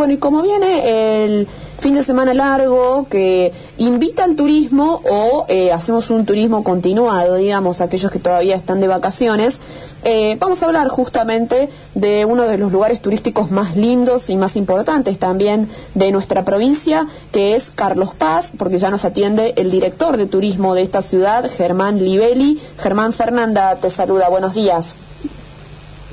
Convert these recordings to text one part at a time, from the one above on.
Bueno, y como viene el fin de semana largo que invita al turismo o eh, hacemos un turismo continuado, digamos, aquellos que todavía están de vacaciones, eh, vamos a hablar justamente de uno de los lugares turísticos más lindos y más importantes también de nuestra provincia, que es Carlos Paz, porque ya nos atiende el director de turismo de esta ciudad, Germán Libelli. Germán Fernanda te saluda, buenos días.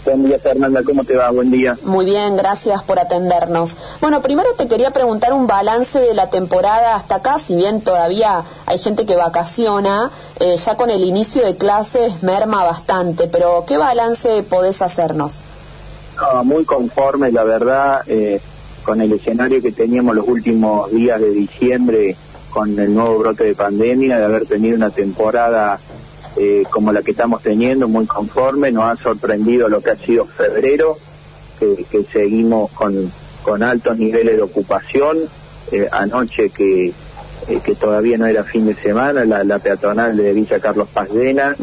Buen día, Fernanda, ¿cómo te va? Buen día. Muy bien, gracias por atendernos. Bueno, primero te quería preguntar un balance de la temporada hasta acá, si bien todavía hay gente que vacaciona, eh, ya con el inicio de clases merma bastante, pero ¿qué balance podés hacernos? muy conforme, la verdad, eh, con el escenario que teníamos los últimos días de diciembre con el nuevo brote de pandemia, de haber tenido una temporada eh, como la que estamos teniendo, muy conforme, nos ha sorprendido lo que ha sido febrero, que, seguimos con, con altos niveles de ocupación, eh, anoche que, eh, que todavía no era fin de semana, la, peatonal de Villa Carlos Pazdena,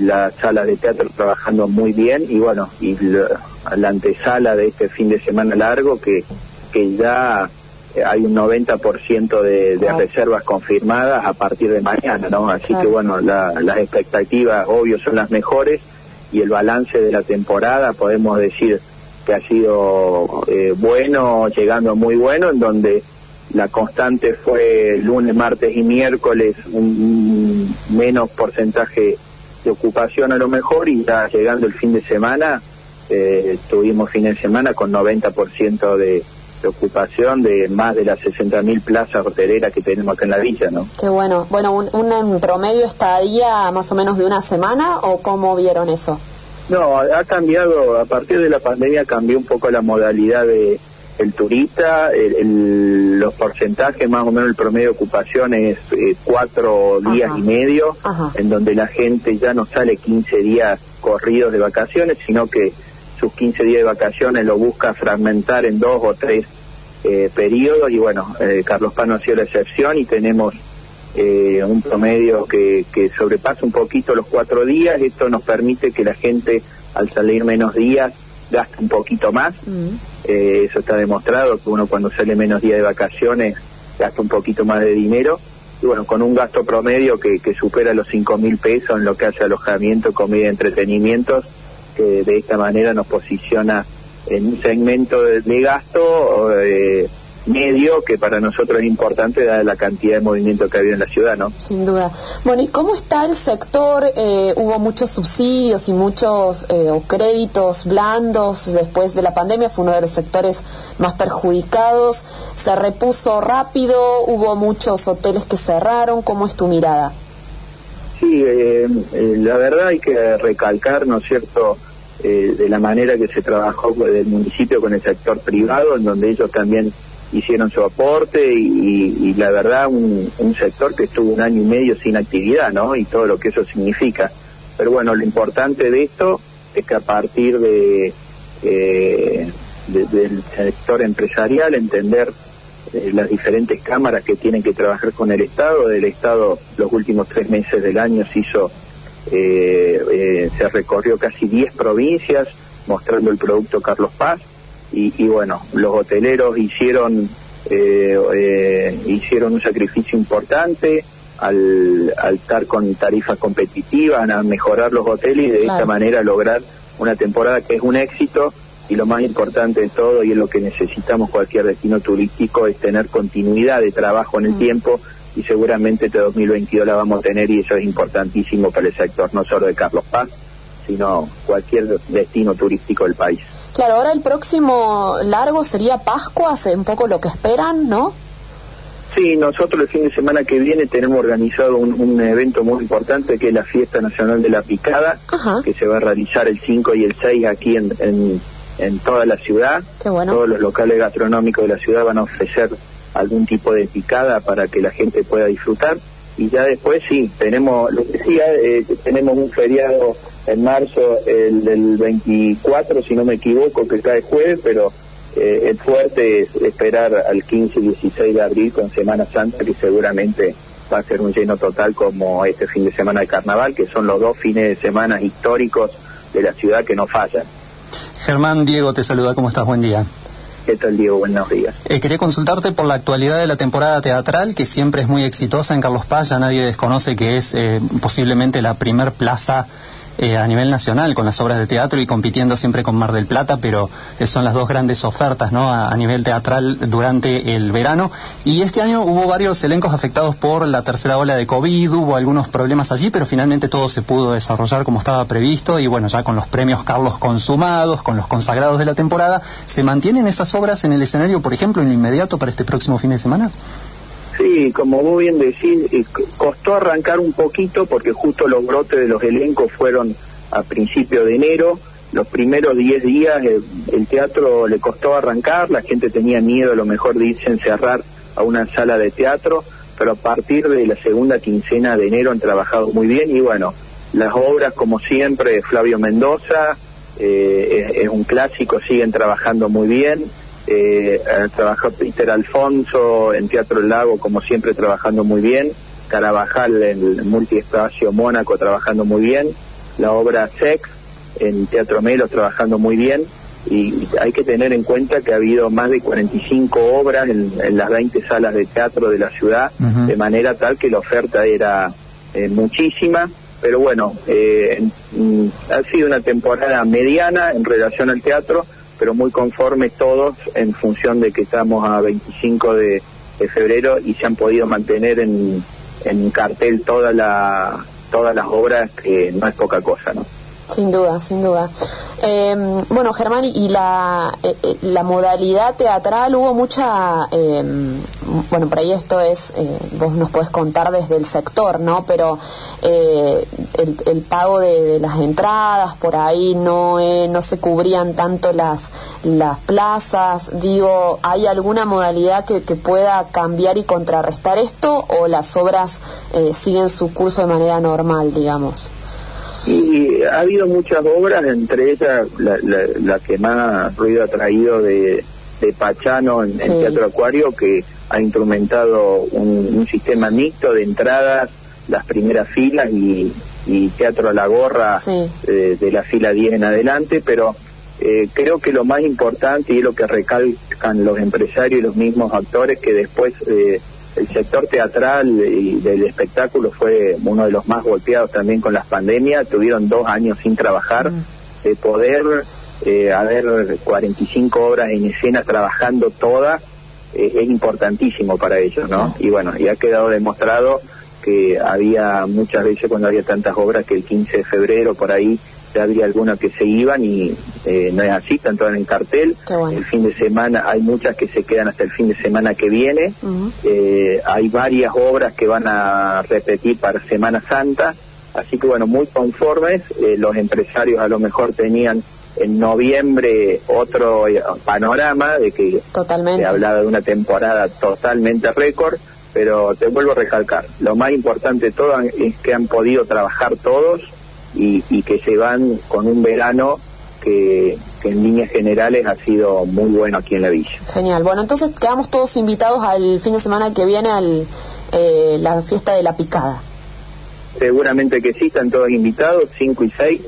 la sala de teatro trabajando muy bien y bueno, y la, antesala de este fin de semana largo que, que ya eh, hay un 90% de, de reservas confirmadas a partir de mañana, ¿no? Así que bueno, las expectativas obvio son las mejores y el balance de la temporada podemos decir que ha sido eh, bueno, llegando muy bueno, en donde la constante fue lunes, martes y miércoles un, menos porcentaje de ocupación a lo mejor y ya llegando el fin de semana eh, tuvimos fin de semana con 90% de de ocupación de más de las 60.000 plazas hoteleras que tenemos acá en la villa, ¿no? Qué bueno. Bueno, un, un promedio estadía más o menos de una semana o cómo vieron eso? No, ha cambiado, a partir de la pandemia cambió un poco la modalidad de el turista, los porcentajes, más o menos el promedio de ocupación es eh, cuatro días y medio, en donde la gente ya no sale 15 días corridos de vacaciones, sino que sus 15 días de vacaciones lo busca fragmentar en dos o tres eh, periodos y bueno, eh, Carlos Pano ha sido la excepción y tenemos eh, un promedio que, que sobrepasa un poquito los cuatro días. Esto nos permite que la gente al salir menos días gaste un poquito más. Mm. eso está demostrado, que uno cuando sale menos días de vacaciones gasta un poquito más de dinero. Y bueno, con un gasto promedio que, que supera los cinco mil pesos en lo que hace alojamiento, comida y entretenimientos, que de esta manera nos posiciona en un segmento de, gasto eh, medio que para nosotros es importante dada la cantidad de movimiento que ha habido en la ciudad, ¿no? Sin duda. Bueno, ¿y cómo está el sector? Eh, hubo muchos subsidios y muchos eh, créditos blandos después de la pandemia, fue uno de los sectores más perjudicados. ¿Se repuso rápido? ¿Hubo muchos hoteles que cerraron? ¿Cómo es tu mirada? Sí, eh, eh, la verdad hay que recalcar, ¿no es cierto?, eh, de la manera que se trabajó del municipio con el sector privado, en donde ellos también hicieron su aporte y, la verdad un, sector que estuvo un año y medio sin actividad, ¿no? Y todo lo que eso significa. Pero bueno, lo importante de esto es que a partir de, del sector empresarial entender eh, las diferentes cámaras que tienen que trabajar con el Estado. Del Estado los últimos tres meses del año se hizo, eh, eh, se recorrió casi 10 provincias mostrando el producto Carlos Paz y, bueno, los hoteleros hicieron, hicieron un sacrificio importante. Al, al, estar con tarifas competitivas, a mejorar los hoteles y de esta manera lograr una temporada que es un éxito y lo más importante de todo, y es lo que necesitamos cualquier destino turístico, es tener continuidad de trabajo en el mm. tiempo y seguramente este 2022 la vamos a tener y eso es importantísimo para el sector, no solo de Carlos Paz, sino cualquier destino turístico del país. Claro, ahora el próximo largo sería Pascua, hace un poco lo que esperan, ¿no? Sí, nosotros el fin de semana que viene tenemos organizado un, evento muy importante que es la Fiesta Nacional de la Picada, que se va a realizar el 5 y el 6 aquí en, en en toda la ciudad. Todos los locales gastronómicos de la ciudad van a ofrecer algún tipo de picada para que la gente pueda disfrutar. Y ya después sí, tenemos, lo decía, eh, tenemos un feriado en marzo, el del 24, si no me equivoco, que cae jueves, pero eh, el fuerte es esperar al 15 y 16 de abril con Semana Santa, que seguramente va a ser un lleno total como este fin de semana de carnaval, que son los dos fines de semana históricos de la ciudad que no fallan. Germán Diego te saluda, ¿cómo estás? Buen día. ¿Qué Diego? Buenos días. Eh, quería consultarte por la actualidad de la temporada teatral, que siempre es muy exitosa en Carlos Paz. Ya nadie desconoce que es eh, posiblemente la primer plaza eh, a nivel nacional con las obras de teatro y compitiendo siempre con Mar del Plata, pero eh, son las dos grandes ofertas ¿no? a, nivel teatral durante el verano. Y este año hubo varios elencos afectados por la tercera ola de COVID, hubo algunos problemas allí, pero finalmente todo se pudo desarrollar como estaba previsto y bueno, ya con los premios Carlos consumados, con los consagrados de la temporada, ¿se mantienen esas obras en el escenario, por ejemplo, en lo inmediato para este próximo fin de semana? Sí, como vos bien decís, costó arrancar un poquito porque justo los brotes de los elencos fueron a principio de enero. Los primeros 10 días eh, el, teatro le costó arrancar, la gente tenía miedo a lo mejor de irse a encerrar a una sala de teatro, pero a partir de la segunda quincena de enero han trabajado muy bien y bueno, las obras como siempre, Flavio Mendoza, eh, es, un clásico, siguen trabajando muy bien eh, trabajó Peter Alfonso en Teatro El Lago, como siempre, trabajando muy bien. Carabajal en el multiespacio Mónaco, trabajando muy bien. La obra Sex en Teatro Melo, trabajando muy bien. Y hay que tener en cuenta que ha habido más de 45 obras en, las 20 salas de teatro de la ciudad, de manera tal que la oferta era eh, muchísima. Pero bueno, eh, ha sido una temporada mediana en relación al teatro pero muy conformes todos en función de que estamos a 25 de, febrero y se han podido mantener en, en cartel toda la, todas las obras, que no es poca cosa, ¿no? Sin duda, sin duda. Eh, bueno, Germán, y la, eh, eh, la modalidad teatral, hubo mucha, bueno, por ahí esto es, vos nos puedes contar desde el sector, ¿no? Pero el, el, pago de, las entradas, por ahí no, no se cubrían tanto las, las plazas. Digo, ¿hay alguna modalidad que, que pueda cambiar y contrarrestar esto o las obras siguen su curso de manera normal, digamos? Y ha habido muchas obras, entre ellas la, que más ruido ha traído de, Pachano en, el Teatro Acuario, que ha instrumentado un, sistema mixto de entradas, las primeras filas y, Teatro a la Gorra eh, de la fila 10 en adelante, pero eh, creo que lo más importante y es lo que recalcan los empresarios y los mismos actores que después... Eh, el sector teatral y del espectáculo fue uno de los más golpeados también con las pandemias, tuvieron dos años sin trabajar, mm. de poder eh, haber 45 horas en escena trabajando todas, eh, es importantísimo para ellos, ¿no? Y bueno, y ha quedado demostrado que había muchas veces cuando había tantas obras que el 15 de febrero por ahí ya había algunas que se iban y eh, no es así, están todas en cartel. El fin de semana hay muchas que se quedan hasta el fin de semana que viene. Eh, hay varias obras que van a repetir para Semana Santa. Así que bueno, muy conformes. Eh, los empresarios a lo mejor tenían en noviembre otro panorama de que se hablaba de una temporada totalmente récord. Pero te vuelvo a recalcar, lo más importante de todo es que han podido trabajar todos y, que se van con un verano que, en líneas generales ha sido muy bueno aquí en la villa. Genial. Bueno, entonces quedamos todos invitados al fin de semana que viene al eh, la fiesta de la picada. Seguramente que sí, están todos invitados, 5 y 6,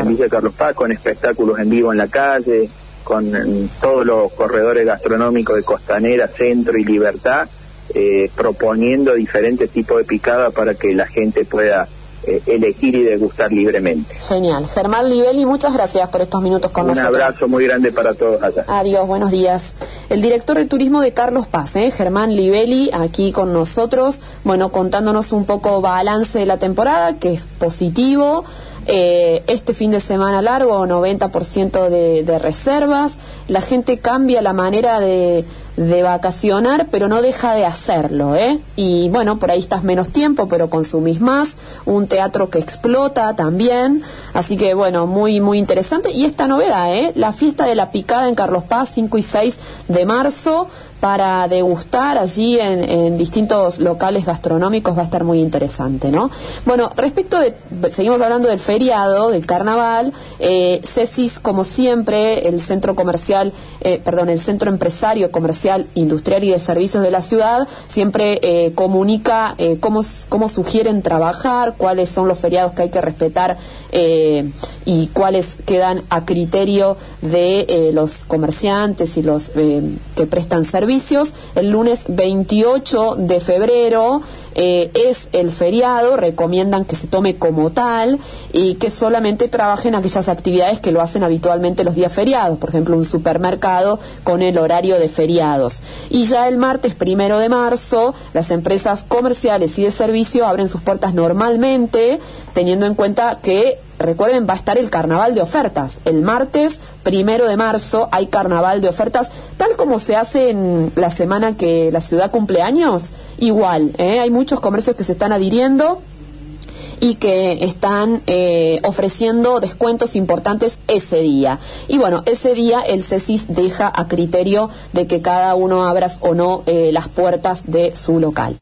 en Villa Carlos Paz, con espectáculos en vivo en la calle, con todos los corredores gastronómicos de Costanera, Centro y Libertad, eh, proponiendo diferentes tipos de picada para que la gente pueda eh, elegir y degustar libremente. Genial. Germán Livelli, muchas gracias por estos minutos con nosotros. Un abrazo muy grande para todos allá. Adiós, buenos días. El director de turismo de Carlos Paz, ¿eh? Germán Livelli, aquí con nosotros, bueno, contándonos un poco balance de la temporada, que es positivo. Eh, este fin de semana largo, 90% de, de reservas. La gente cambia la manera de de vacacionar, pero no deja de hacerlo, ¿eh? Y bueno, por ahí estás menos tiempo, pero consumís más, un teatro que explota también, así que bueno, muy muy interesante y esta novedad, ¿eh? La fiesta de la picada en Carlos Paz 5 y 6 de marzo, para degustar allí en, distintos locales gastronómicos va a estar muy interesante, ¿no? Bueno, respecto de, seguimos hablando del feriado, del carnaval, eh, CESIS, como siempre, el centro comercial, eh, perdón, el centro empresario comercial industrial y de servicios de la ciudad siempre eh, comunica eh, cómo, cómo sugieren trabajar, cuáles son los feriados que hay que respetar eh, y cuáles quedan a criterio de los comerciantes y los que prestan servicios. El lunes 28 de febrero es el feriado, recomiendan que se tome como tal y que solamente trabajen aquellas actividades que lo hacen habitualmente los días feriados, por ejemplo, un supermercado con el horario de feriados. Y ya el martes primero de marzo, las empresas comerciales y de servicio abren sus puertas normalmente, teniendo en cuenta que recuerden, va a estar el carnaval de ofertas. El martes primero de marzo hay carnaval de ofertas, tal como se hace en la semana que la ciudad cumple años. Igual, ¿eh? hay muchos comercios que se están adhiriendo y que están eh, ofreciendo descuentos importantes ese día. Y bueno, ese día el CESIS deja a criterio de que cada uno abra o no eh, las puertas de su local.